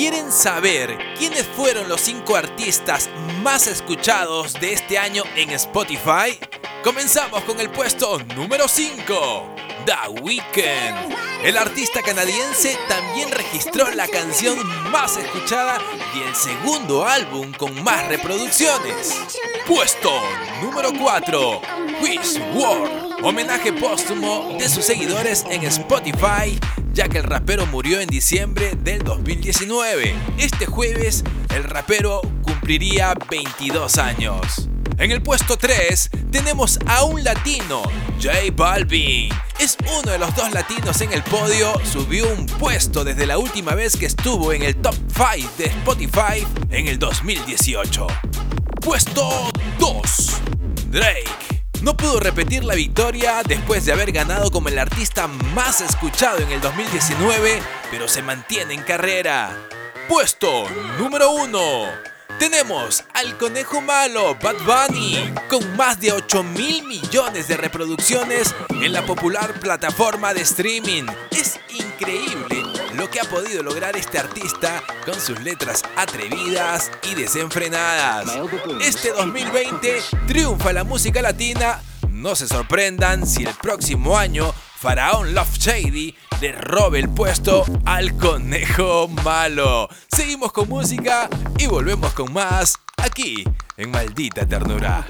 ¿Quieren saber quiénes fueron los 5 artistas más escuchados de este año en Spotify? Comenzamos con el puesto número 5, The Weeknd. El artista canadiense también registró la canción más escuchada y el segundo álbum con más reproducciones. Puesto número 4, Wish World. Homenaje póstumo de sus seguidores en Spotify ya que el rapero murió en diciembre del 2019. Este jueves, el rapero cumpliría 22 años. En el puesto 3 tenemos a un latino, J Balvin. Es uno de los dos latinos en el podio, subió un puesto desde la última vez que estuvo en el top 5 de Spotify en el 2018. Puesto 2, Drake no pudo repetir la victoria después de haber ganado como el artista más escuchado en el 2019, pero se mantiene en carrera. Puesto número 1. Tenemos al conejo malo Bad Bunny con más de 8 mil millones de reproducciones en la popular plataforma de streaming. Es increíble lo que ha podido lograr este artista con sus letras atrevidas y desenfrenadas. Este 2020 triunfa la música latina. No se sorprendan si el próximo año Faraón Love Shady le robe el puesto al conejo malo. Seguimos con música y volvemos con más aquí en Maldita Ternura.